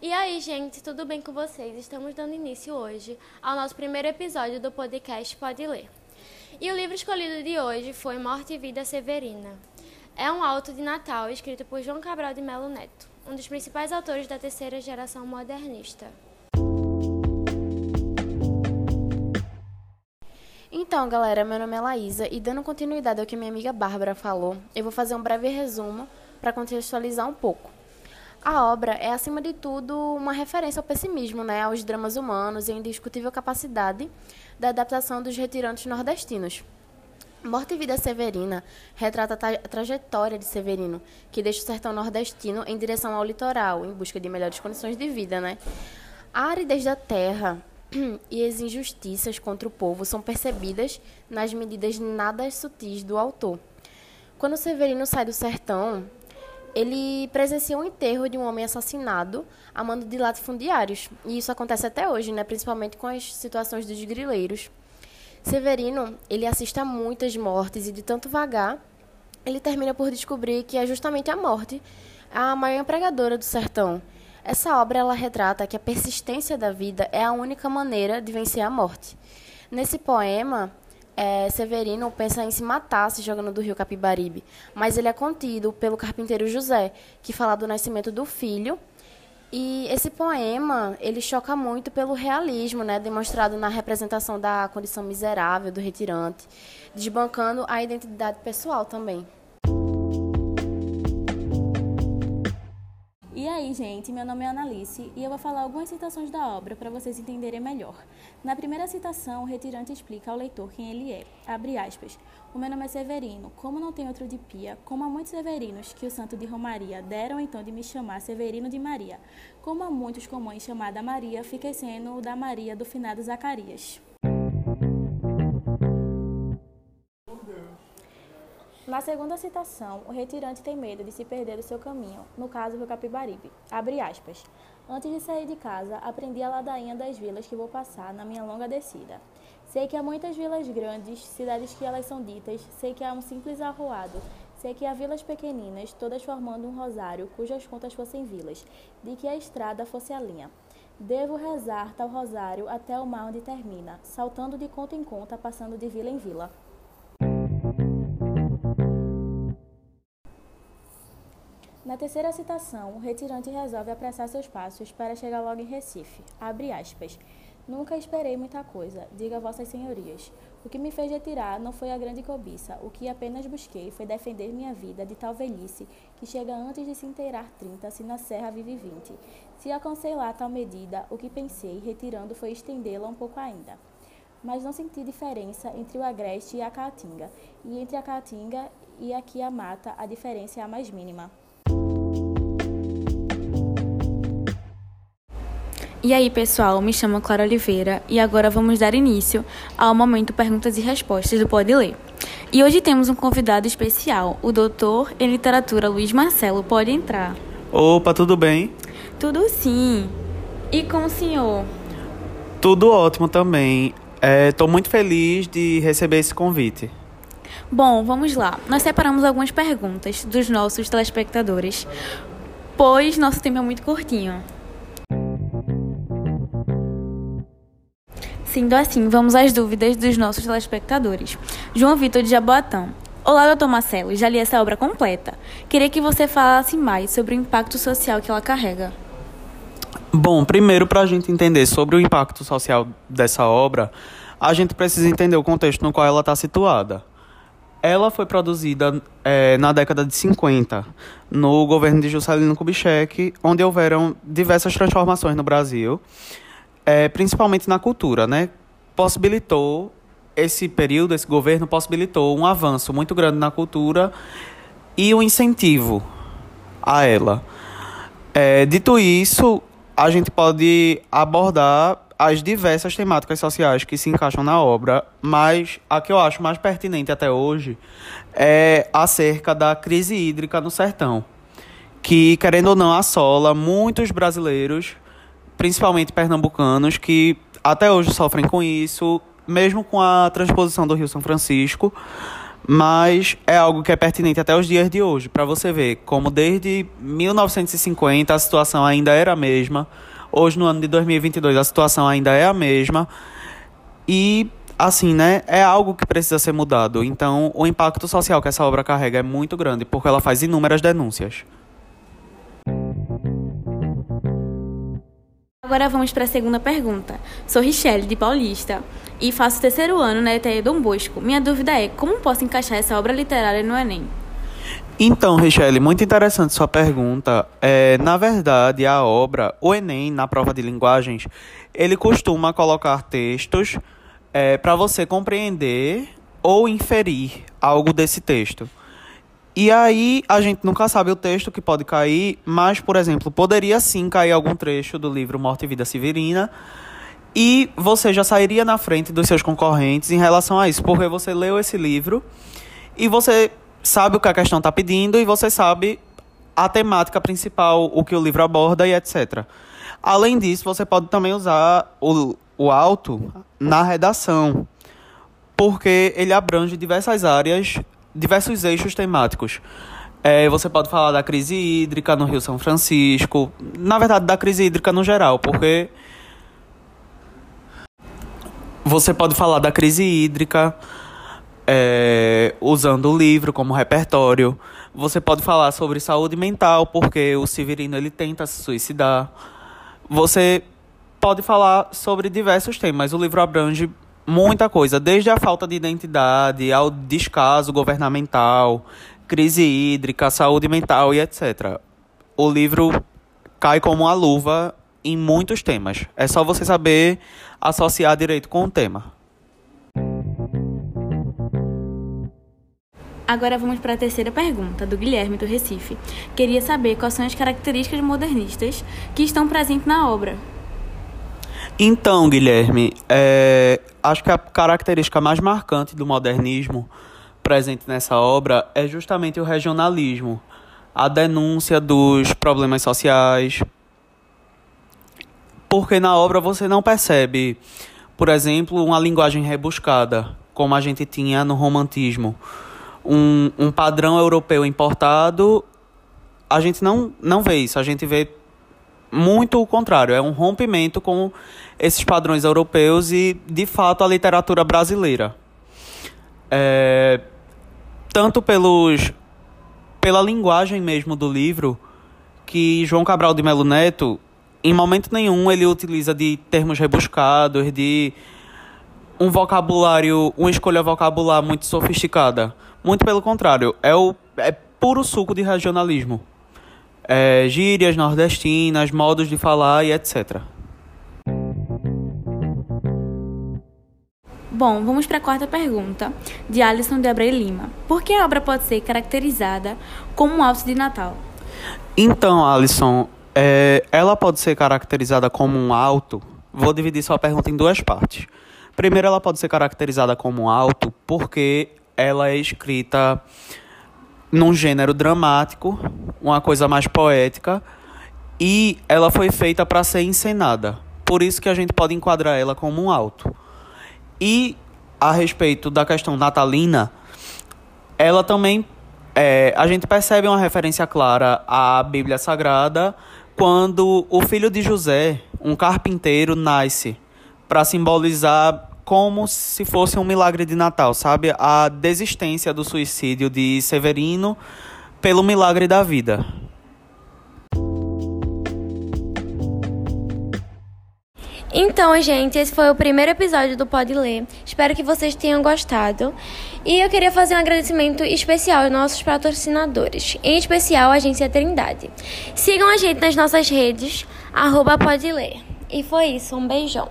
E aí, gente, tudo bem com vocês? Estamos dando início hoje ao nosso primeiro episódio do podcast Pode Ler. E o livro escolhido de hoje foi Morte e Vida Severina. É um auto de Natal escrito por João Cabral de Melo Neto, um dos principais autores da terceira geração modernista. Então, galera, meu nome é Laísa e dando continuidade ao que minha amiga Bárbara falou, eu vou fazer um breve resumo para contextualizar um pouco. A obra é, acima de tudo, uma referência ao pessimismo, né, aos dramas humanos e a indiscutível capacidade da adaptação dos retirantes nordestinos. Morte e Vida Severina retrata a, tra a trajetória de Severino, que deixa o sertão nordestino em direção ao litoral, em busca de melhores condições de vida. Né? A aridez da terra e as injustiças contra o povo são percebidas nas medidas nada sutis do autor. Quando Severino sai do sertão, ele presencia o enterro de um homem assassinado a mando de latifundiários. E isso acontece até hoje, né? principalmente com as situações dos grileiros. Severino, ele assiste a muitas mortes e de tanto vagar, ele termina por descobrir que é justamente a morte a maior empregadora do sertão. Essa obra ela retrata que a persistência da vida é a única maneira de vencer a morte. Nesse poema, é, Severino pensa em se matar se jogando do rio Capibaribe, mas ele é contido pelo carpinteiro José, que fala do nascimento do filho. E esse poema, ele choca muito pelo realismo, né, demonstrado na representação da condição miserável do retirante, desbancando a identidade pessoal também. E aí, gente, meu nome é Analice e eu vou falar algumas citações da obra para vocês entenderem melhor. Na primeira citação, o retirante explica ao leitor quem ele é. Abre aspas. O meu nome é Severino. Como não tem outro de pia, como há muitos Severinos que o santo de Romaria deram então de me chamar Severino de Maria. Como há muitos com mãe chamada Maria, fiquei sendo o da Maria do finado Zacarias. Na segunda citação, o retirante tem medo de se perder do seu caminho, no caso do Capibaribe. Abre aspas. Antes de sair de casa, aprendi a ladainha das vilas que vou passar na minha longa descida. Sei que há muitas vilas grandes, cidades que elas são ditas, sei que há um simples arroado, sei que há vilas pequeninas, todas formando um rosário, cujas contas fossem vilas, de que a estrada fosse a linha. Devo rezar tal rosário até o mar onde termina, saltando de conta em conta, passando de vila em vila. Na terceira citação, o retirante resolve apressar seus passos para chegar logo em Recife. Abre aspas. Nunca esperei muita coisa, diga vossas senhorias. O que me fez retirar não foi a grande cobiça, o que apenas busquei foi defender minha vida de tal velhice que chega antes de se inteirar trinta, se na serra vive vinte. Se aconselhar tal medida, o que pensei, retirando, foi estendê-la um pouco ainda. Mas não senti diferença entre o agreste e a caatinga, e entre a caatinga e aqui a mata, a diferença é a mais mínima. E aí, pessoal, me chamo Clara Oliveira e agora vamos dar início ao momento Perguntas e Respostas do Pode Ler. E hoje temos um convidado especial, o doutor em literatura Luiz Marcelo. Pode entrar. Opa, tudo bem? Tudo sim. E com o senhor? Tudo ótimo também. Estou é, muito feliz de receber esse convite. Bom, vamos lá. Nós separamos algumas perguntas dos nossos telespectadores, pois nosso tempo é muito curtinho. Sendo assim, vamos às dúvidas dos nossos telespectadores. João Vitor de Jaboatão. Olá, doutor Marcelo, já li essa obra completa. Queria que você falasse mais sobre o impacto social que ela carrega. Bom, primeiro, para a gente entender sobre o impacto social dessa obra, a gente precisa entender o contexto no qual ela está situada. Ela foi produzida é, na década de 50, no governo de Juscelino Kubitschek, onde houveram diversas transformações no Brasil é, principalmente na cultura, né? Possibilitou esse período, esse governo possibilitou um avanço muito grande na cultura e um incentivo a ela. É, dito isso, a gente pode abordar as diversas temáticas sociais que se encaixam na obra, mas a que eu acho mais pertinente até hoje é acerca da crise hídrica no sertão, que, querendo ou não, assola muitos brasileiros principalmente pernambucanos, que até hoje sofrem com isso, mesmo com a transposição do Rio São Francisco. mas é algo que é pertinente até os dias de hoje, para você ver como desde 1950 a situação ainda era a mesma, hoje no ano de 2022 a situação ainda é a mesma, e assim, né, é algo que precisa ser mudado. Então, o impacto social que essa obra carrega é muito grande, porque ela faz inúmeras denúncias. Agora vamos para a segunda pergunta. Sou Richelle, de Paulista, e faço terceiro ano na ETE Dom Bosco. Minha dúvida é, como posso encaixar essa obra literária no Enem? Então, Richelle, muito interessante sua pergunta. É, na verdade, a obra, o Enem, na prova de linguagens, ele costuma colocar textos é, para você compreender ou inferir algo desse texto. E aí a gente nunca sabe o texto que pode cair, mas, por exemplo, poderia sim cair algum trecho do livro Morte e Vida Severina. E você já sairia na frente dos seus concorrentes em relação a isso, porque você leu esse livro e você sabe o que a questão está pedindo e você sabe a temática principal, o que o livro aborda e etc. Além disso, você pode também usar o, o auto na redação, porque ele abrange diversas áreas diversos eixos temáticos. É, você pode falar da crise hídrica no Rio São Francisco, na verdade, da crise hídrica no geral, porque você pode falar da crise hídrica é, usando o livro como repertório. Você pode falar sobre saúde mental, porque o Severino ele tenta se suicidar. Você pode falar sobre diversos temas. O livro abrange muita coisa, desde a falta de identidade ao descaso governamental, crise hídrica, saúde mental e etc. O livro cai como uma luva em muitos temas. É só você saber associar direito com o tema. Agora vamos para a terceira pergunta, do Guilherme do Recife. Queria saber quais são as características modernistas que estão presentes na obra. Então, Guilherme, é, acho que a característica mais marcante do modernismo presente nessa obra é justamente o regionalismo, a denúncia dos problemas sociais. Porque na obra você não percebe, por exemplo, uma linguagem rebuscada, como a gente tinha no romantismo. Um, um padrão europeu importado, a gente não, não vê isso, a gente vê muito o contrário, é um rompimento com esses padrões europeus e, de fato, a literatura brasileira. É, tanto pelos, pela linguagem mesmo do livro, que João Cabral de Melo Neto, em momento nenhum, ele utiliza de termos rebuscados, de um vocabulário, uma escolha vocabular muito sofisticada. Muito pelo contrário, é, o, é puro suco de regionalismo é, gírias nordestinas, modos de falar e etc. Bom, vamos para a quarta pergunta, de Alisson de Abreu Lima. Por que a obra pode ser caracterizada como um alto de Natal? Então, Alisson, é, ela pode ser caracterizada como um alto. Vou dividir sua pergunta em duas partes. Primeiro, ela pode ser caracterizada como um alto porque ela é escrita num gênero dramático, uma coisa mais poética, e ela foi feita para ser encenada. Por isso que a gente pode enquadrar ela como um alto. E a respeito da questão natalina, ela também é, a gente percebe uma referência clara à Bíblia Sagrada quando o filho de José, um carpinteiro, nasce para simbolizar como se fosse um milagre de Natal, sabe? A desistência do suicídio de Severino pelo milagre da vida. Então, gente, esse foi o primeiro episódio do Pode Ler. Espero que vocês tenham gostado. E eu queria fazer um agradecimento especial aos nossos patrocinadores, em especial a Agência Trindade. Sigam a gente nas nossas redes, arroba Pode Ler. E foi isso, um beijão.